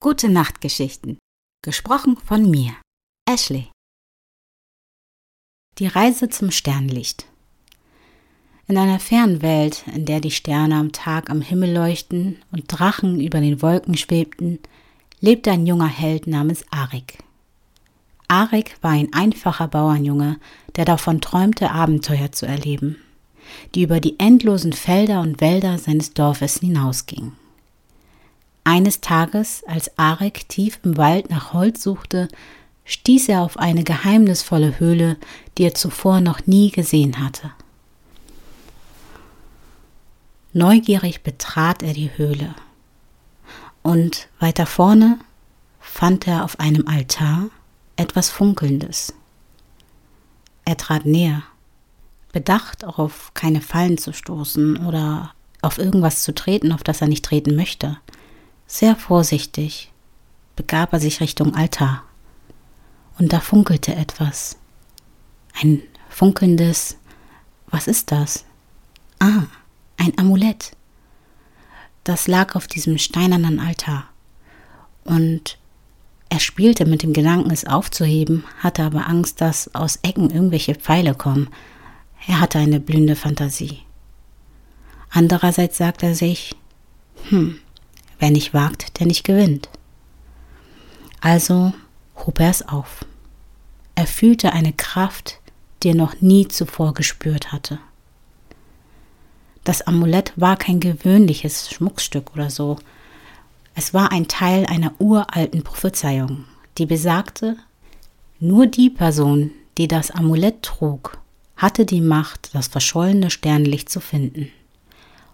Gute Nachtgeschichten. Gesprochen von mir, Ashley. Die Reise zum Sternlicht. In einer fernen Welt, in der die Sterne am Tag am Himmel leuchten und Drachen über den Wolken schwebten, lebte ein junger Held namens Arik. Arik war ein einfacher Bauernjunge, der davon träumte, Abenteuer zu erleben, die über die endlosen Felder und Wälder seines Dorfes hinausgingen. Eines Tages, als Arik tief im Wald nach Holz suchte, stieß er auf eine geheimnisvolle Höhle, die er zuvor noch nie gesehen hatte. Neugierig betrat er die Höhle. Und weiter vorne fand er auf einem Altar etwas Funkelndes. Er trat näher, bedacht auf keine Fallen zu stoßen oder auf irgendwas zu treten, auf das er nicht treten möchte. Sehr vorsichtig begab er sich Richtung Altar. Und da funkelte etwas. Ein funkelndes, was ist das? Ah, ein Amulett. Das lag auf diesem steinernen Altar. Und er spielte mit dem Gedanken, es aufzuheben, hatte aber Angst, dass aus Ecken irgendwelche Pfeile kommen. Er hatte eine blühende Fantasie. Andererseits sagte er sich, hm, Wer nicht wagt, der nicht gewinnt. Also hob er es auf. Er fühlte eine Kraft, die er noch nie zuvor gespürt hatte. Das Amulett war kein gewöhnliches Schmuckstück oder so. Es war ein Teil einer uralten Prophezeiung, die besagte, nur die Person, die das Amulett trug, hatte die Macht, das verschollene Sternlicht zu finden.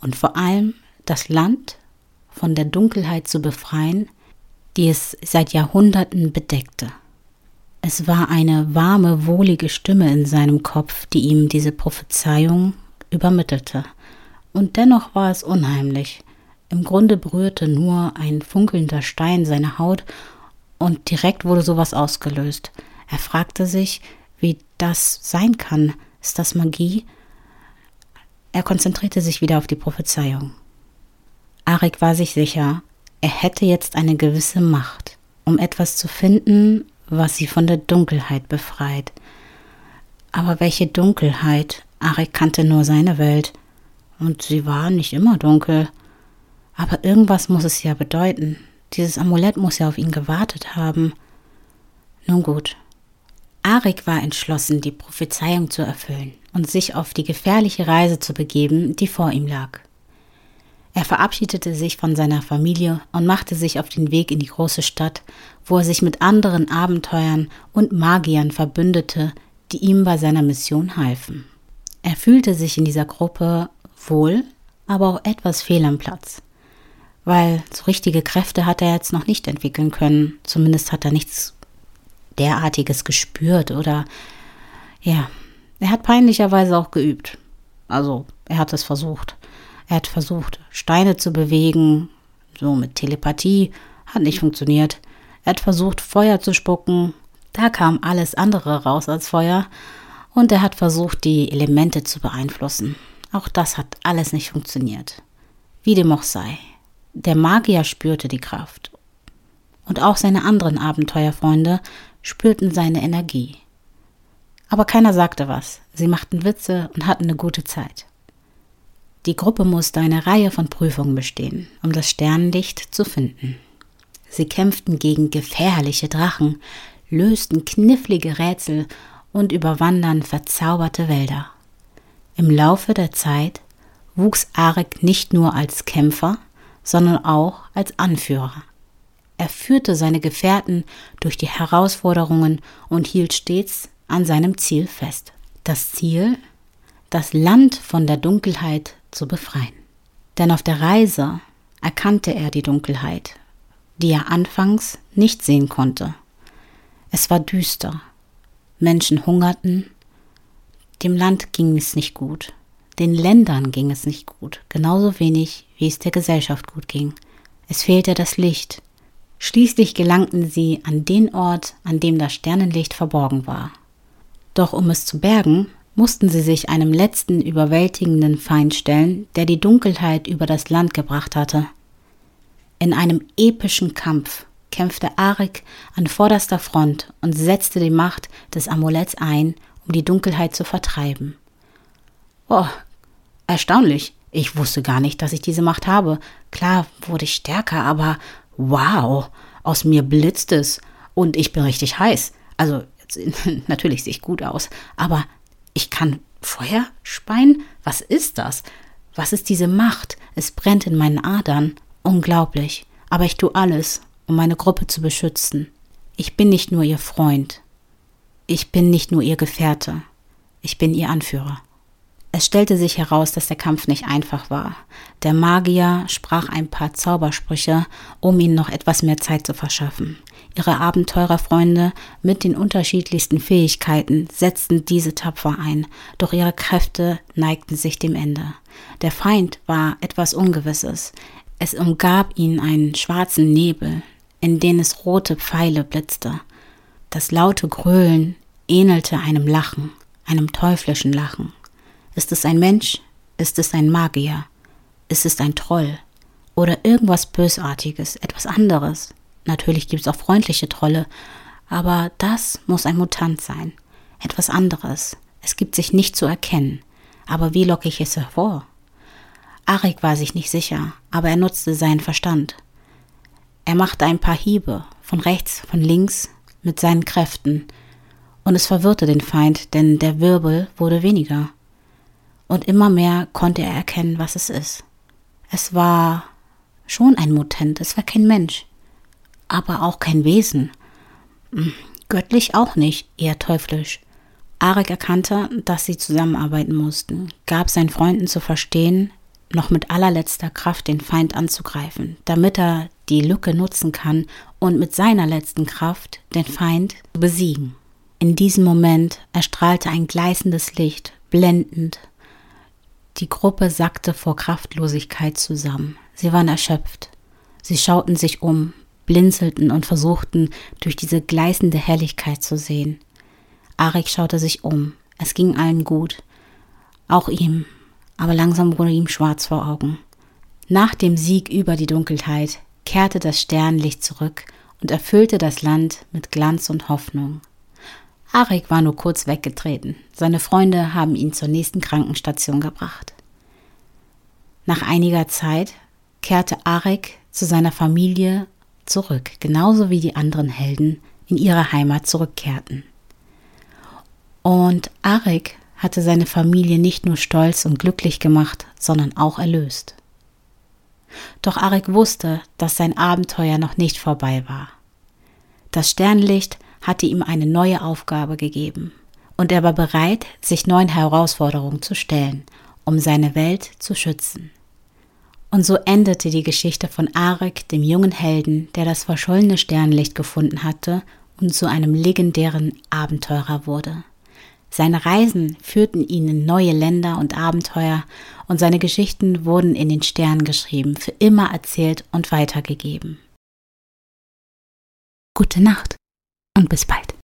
Und vor allem das Land, von der Dunkelheit zu befreien, die es seit Jahrhunderten bedeckte. Es war eine warme, wohlige Stimme in seinem Kopf, die ihm diese Prophezeiung übermittelte. Und dennoch war es unheimlich. Im Grunde berührte nur ein funkelnder Stein seine Haut und direkt wurde sowas ausgelöst. Er fragte sich, wie das sein kann. Ist das Magie? Er konzentrierte sich wieder auf die Prophezeiung. Arik war sich sicher, er hätte jetzt eine gewisse Macht, um etwas zu finden, was sie von der Dunkelheit befreit. Aber welche Dunkelheit? Arik kannte nur seine Welt, und sie war nicht immer dunkel. Aber irgendwas muss es ja bedeuten. Dieses Amulett muss ja auf ihn gewartet haben. Nun gut. Arik war entschlossen, die Prophezeiung zu erfüllen und sich auf die gefährliche Reise zu begeben, die vor ihm lag. Er verabschiedete sich von seiner Familie und machte sich auf den Weg in die große Stadt, wo er sich mit anderen Abenteuern und Magiern verbündete, die ihm bei seiner Mission halfen. Er fühlte sich in dieser Gruppe wohl, aber auch etwas fehl am Platz. Weil so richtige Kräfte hat er jetzt noch nicht entwickeln können. Zumindest hat er nichts derartiges gespürt oder ja, er hat peinlicherweise auch geübt. Also, er hat es versucht. Er hat versucht, Steine zu bewegen, so mit Telepathie, hat nicht funktioniert. Er hat versucht, Feuer zu spucken, da kam alles andere raus als Feuer. Und er hat versucht, die Elemente zu beeinflussen. Auch das hat alles nicht funktioniert. Wie dem auch sei. Der Magier spürte die Kraft. Und auch seine anderen Abenteuerfreunde spürten seine Energie. Aber keiner sagte was. Sie machten Witze und hatten eine gute Zeit. Die Gruppe musste eine Reihe von Prüfungen bestehen, um das Sternlicht zu finden. Sie kämpften gegen gefährliche Drachen, lösten knifflige Rätsel und überwandern verzauberte Wälder. Im Laufe der Zeit wuchs Arik nicht nur als Kämpfer, sondern auch als Anführer. Er führte seine Gefährten durch die Herausforderungen und hielt stets an seinem Ziel fest. Das Ziel, das Land von der Dunkelheit zu befreien. Denn auf der Reise erkannte er die Dunkelheit, die er anfangs nicht sehen konnte. Es war düster. Menschen hungerten. Dem Land ging es nicht gut. Den Ländern ging es nicht gut, genauso wenig wie es der Gesellschaft gut ging. Es fehlte das Licht. Schließlich gelangten sie an den Ort, an dem das Sternenlicht verborgen war. Doch um es zu bergen, mussten sie sich einem letzten überwältigenden Feind stellen, der die Dunkelheit über das Land gebracht hatte. In einem epischen Kampf kämpfte Arik an vorderster Front und setzte die Macht des Amuletts ein, um die Dunkelheit zu vertreiben. Oh, erstaunlich. Ich wusste gar nicht, dass ich diese Macht habe. Klar wurde ich stärker, aber wow, aus mir blitzt es und ich bin richtig heiß. Also natürlich sehe ich gut aus, aber ich kann Feuer speien? Was ist das? Was ist diese Macht? Es brennt in meinen Adern. Unglaublich. Aber ich tue alles, um meine Gruppe zu beschützen. Ich bin nicht nur ihr Freund. Ich bin nicht nur ihr Gefährte. Ich bin ihr Anführer. Es stellte sich heraus, dass der Kampf nicht einfach war. Der Magier sprach ein paar Zaubersprüche, um ihnen noch etwas mehr Zeit zu verschaffen. Ihre Abenteurerfreunde mit den unterschiedlichsten Fähigkeiten setzten diese tapfer ein, doch ihre Kräfte neigten sich dem Ende. Der Feind war etwas Ungewisses. Es umgab ihn einen schwarzen Nebel, in den es rote Pfeile blitzte. Das laute Gröhlen ähnelte einem Lachen, einem teuflischen Lachen. Ist es ein Mensch? Ist es ein Magier? Ist es ein Troll? Oder irgendwas Bösartiges, etwas anderes? Natürlich gibt es auch freundliche Trolle, aber das muss ein Mutant sein. Etwas anderes. Es gibt sich nicht zu erkennen. Aber wie locke ich es hervor? Arik war sich nicht sicher, aber er nutzte seinen Verstand. Er machte ein paar Hiebe, von rechts, von links, mit seinen Kräften, und es verwirrte den Feind, denn der Wirbel wurde weniger und immer mehr konnte er erkennen, was es ist. Es war schon ein Mutant, es war kein Mensch, aber auch kein Wesen. Hm, göttlich auch nicht, eher teuflisch. Arik erkannte, dass sie zusammenarbeiten mussten, gab seinen Freunden zu verstehen, noch mit allerletzter Kraft den Feind anzugreifen, damit er die Lücke nutzen kann und mit seiner letzten Kraft den Feind besiegen. In diesem Moment erstrahlte ein gleißendes Licht, blendend, die Gruppe sackte vor Kraftlosigkeit zusammen. Sie waren erschöpft. Sie schauten sich um, blinzelten und versuchten, durch diese gleißende Helligkeit zu sehen. Arik schaute sich um. Es ging allen gut. Auch ihm. Aber langsam wurde ihm schwarz vor Augen. Nach dem Sieg über die Dunkelheit kehrte das Sternlicht zurück und erfüllte das Land mit Glanz und Hoffnung. Arik war nur kurz weggetreten. Seine Freunde haben ihn zur nächsten Krankenstation gebracht. Nach einiger Zeit kehrte Arik zu seiner Familie zurück, genauso wie die anderen Helden in ihre Heimat zurückkehrten. Und Arik hatte seine Familie nicht nur stolz und glücklich gemacht, sondern auch erlöst. Doch Arik wusste, dass sein Abenteuer noch nicht vorbei war. Das Sternlicht hatte ihm eine neue Aufgabe gegeben, und er war bereit, sich neuen Herausforderungen zu stellen, um seine Welt zu schützen. Und so endete die Geschichte von Arik, dem jungen Helden, der das verschollene Sternlicht gefunden hatte und zu einem legendären Abenteurer wurde. Seine Reisen führten ihn in neue Länder und Abenteuer, und seine Geschichten wurden in den Sternen geschrieben, für immer erzählt und weitergegeben. Gute Nacht und bis bald.